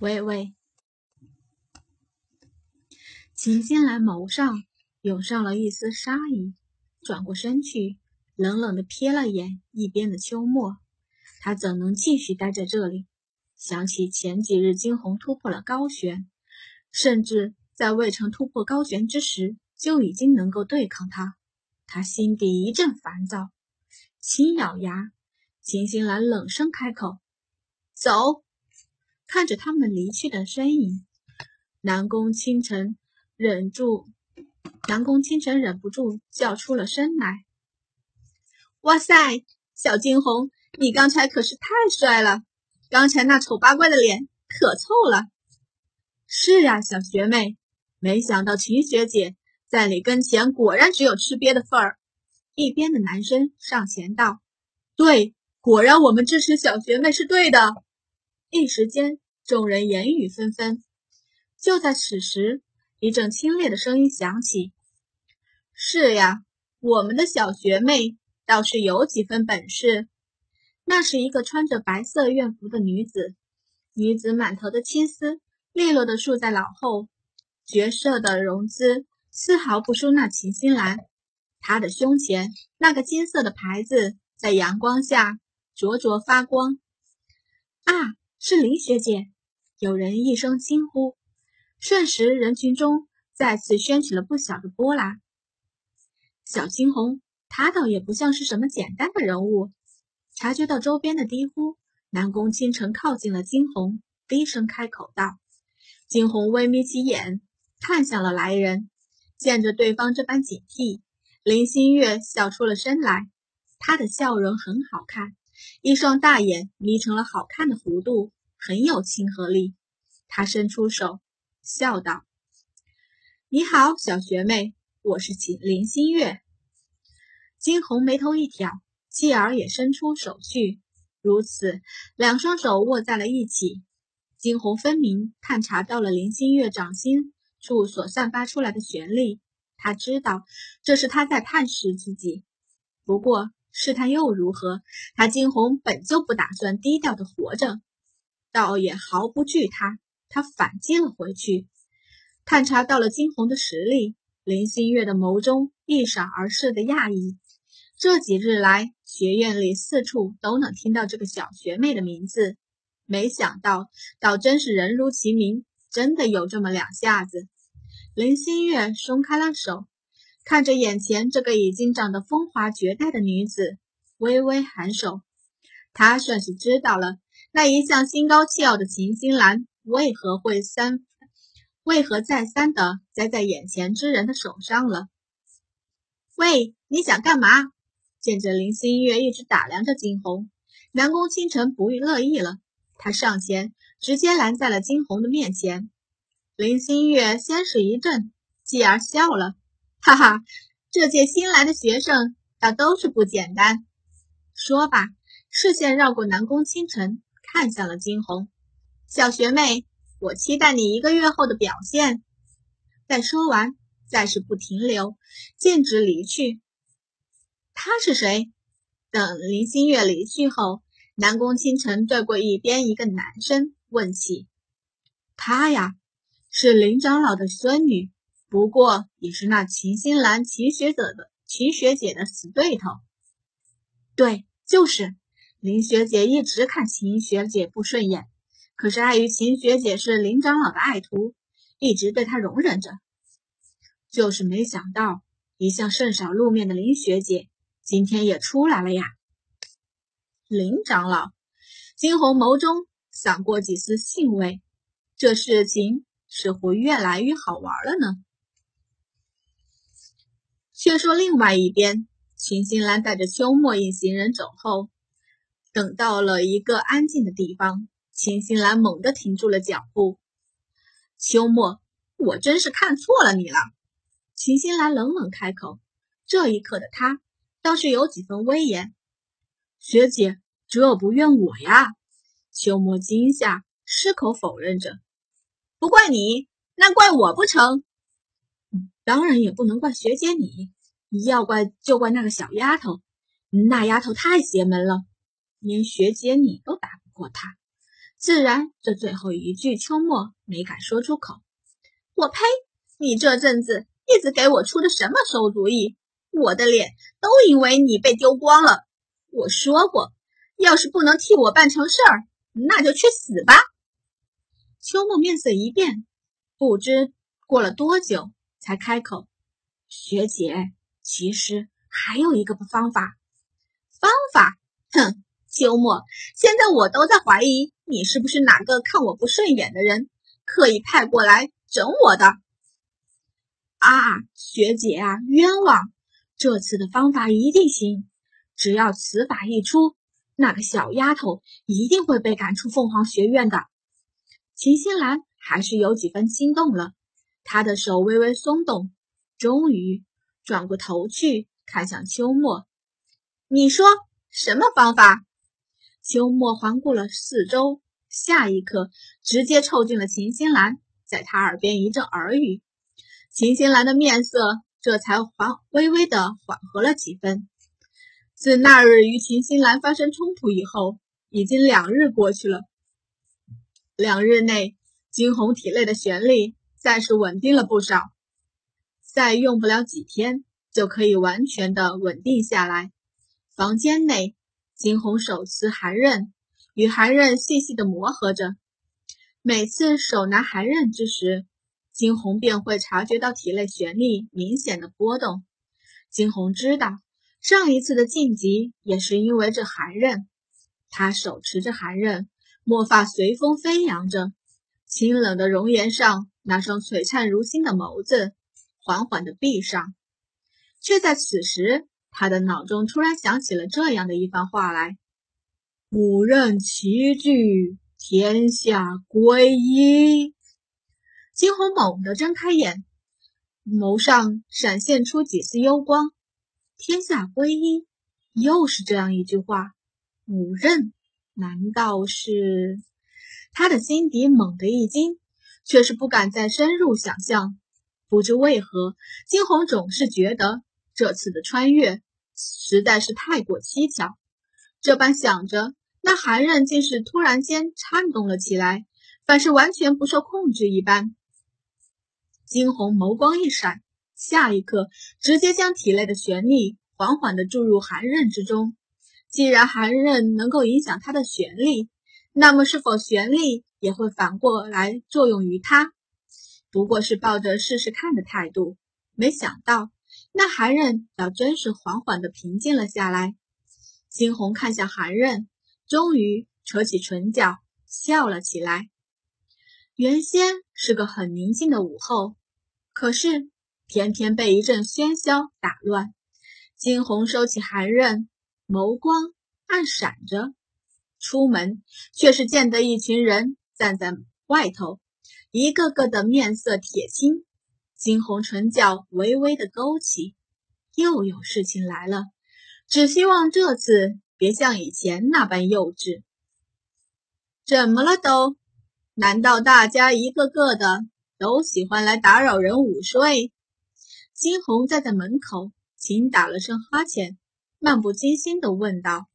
喂喂，秦心兰眸上涌上了一丝杀意，转过身去，冷冷的瞥了眼一边的秋末。他怎能继续待在这里？想起前几日惊鸿突破了高悬，甚至在未曾突破高悬之时就已经能够对抗他，他心底一阵烦躁，轻咬牙，秦心兰冷声开口：“走。”看着他们离去的身影，南宫倾城忍住，南宫倾城忍不住叫出了声来：“哇塞，小惊鸿，你刚才可是太帅了！刚才那丑八怪的脸可臭了。”“是呀，小学妹，没想到秦学姐在你跟前果然只有吃瘪的份儿。”一边的男生上前道：“对，果然我们支持小学妹是对的。”一时间，众人言语纷纷。就在此时，一阵清冽的声音响起：“是呀，我们的小学妹倒是有几分本事。”那是一个穿着白色院服的女子，女子满头的青丝利落的束在脑后，绝色的容姿丝毫不输那秦心兰。她的胸前那个金色的牌子在阳光下灼灼发光。啊！是林学姐，有人一声惊呼，瞬时人群中再次掀起了不小的波澜。小惊鸿，他倒也不像是什么简单的人物。察觉到周边的低呼，南宫倾城靠近了惊鸿，低声开口道：“惊鸿微眯起眼，看向了来人，见着对方这般警惕，林心月笑出了声来，她的笑容很好看。”一双大眼眯成了好看的弧度，很有亲和力。他伸出手，笑道：“你好，小学妹，我是秦林心月。”惊鸿眉头一挑，继而也伸出手去。如此，两双手握在了一起。惊鸿分明探查到了林心月掌心处所散发出来的旋律，他知道这是他在探视自己。不过，试探又如何？他惊鸿本就不打算低调的活着，倒也毫不惧他。他反击了回去，探查到了惊鸿的实力。林心月的眸中一闪而逝的讶异。这几日来，学院里四处都能听到这个小学妹的名字，没想到，倒真是人如其名，真的有这么两下子。林心月松开了手。看着眼前这个已经长得风华绝代的女子，微微颔首。他算是知道了，那一向心高气傲的秦心兰为何会三，为何再三的栽在眼前之人的手上了。喂，你想干嘛？见着林心月一直打量着惊鸿，南宫倾城不乐意了，他上前直接拦在了惊鸿的面前。林心月先是一怔，继而笑了。哈哈，这届新来的学生倒都是不简单。说吧，视线绕过南宫清晨，看向了惊鸿小学妹。我期待你一个月后的表现。再说完，再是不停留，径直离去。他是谁？等林星月离去后，南宫清晨对过一边一个男生问起：“他呀，是林长老的孙女。”不过也是那秦心兰秦学者的秦学姐的死对头。对，就是林学姐一直看秦学姐不顺眼，可是碍于秦学姐是林长老的爱徒，一直对她容忍着。就是没想到，一向甚少露面的林学姐今天也出来了呀。林长老，惊鸿眸中闪过几丝兴味，这事情似乎越来越好玩了呢。却说另外一边，秦心兰带着秋末一行人走后，等到了一个安静的地方，秦心兰猛地停住了脚步。秋末，我真是看错了你了。秦心兰冷冷开口，这一刻的她倒是有几分威严。学姐，这不怨我呀。秋末惊吓，矢口否认着。不怪你，那怪我不成？当然也不能怪学姐你，要怪就怪那个小丫头，那丫头太邪门了，连学姐你都打不过她。自然，这最后一句秋末没敢说出口。我呸！你这阵子一直给我出的什么馊主意？我的脸都因为你被丢光了。我说过，要是不能替我办成事儿，那就去死吧。秋末面色一变，不知过了多久才开口：“学姐，其实还有一个方法。方法？哼！秋末，现在我都在怀疑你是不是哪个看我不顺眼的人，刻意派过来。”整我的啊，学姐啊，冤枉！这次的方法一定行，只要此法一出，那个小丫头一定会被赶出凤凰学院的。秦心兰还是有几分心动了，他的手微微松动，终于转过头去看向秋末：“你说什么方法？”秋末环顾了四周，下一刻直接凑近了秦心兰。在他耳边一阵耳语，秦心兰的面色这才缓微微的缓和了几分。自那日与秦心兰发生冲突以后，已经两日过去了。两日内，惊鸿体内的玄力暂时稳定了不少，再用不了几天就可以完全的稳定下来。房间内，金红手持寒刃，与寒刃细细的磨合着。每次手拿寒刃之时，惊鸿便会察觉到体内玄力明显的波动。惊鸿知道，上一次的晋级也是因为这寒刃。他手持着寒刃，墨发随风飞扬着，清冷的容颜上那双璀璨如星的眸子缓缓的闭上。却在此时，他的脑中突然想起了这样的一番话来：“五刃齐聚。”天下归一，惊鸿猛地睁开眼，眸上闪现出几丝幽光。天下归一，又是这样一句话。五刃，难道是？他的心底猛地一惊，却是不敢再深入想象。不知为何，惊鸿总是觉得这次的穿越实在是太过蹊跷。这般想着。那寒刃竟是突然间颤动了起来，反是完全不受控制一般。惊鸿眸光一闪，下一刻直接将体内的玄力缓缓地注入寒刃之中。既然寒刃能够影响他的玄力，那么是否玄力也会反过来作用于他？不过是抱着试试看的态度。没想到那寒刃倒真是缓缓地平静了下来。惊鸿看向寒刃。终于扯起唇角笑了起来。原先是个很宁静的午后，可是偏偏被一阵喧嚣打乱。惊鸿收起寒刃，眸光暗闪着，出门却是见得一群人站在外头，一个个的面色铁青。惊鸿唇角微微的勾起，又有事情来了。只希望这次。别像以前那般幼稚。怎么了都？难道大家一个个的都喜欢来打扰人午睡？金红站在门口，轻打了声哈欠，漫不经心地问道：“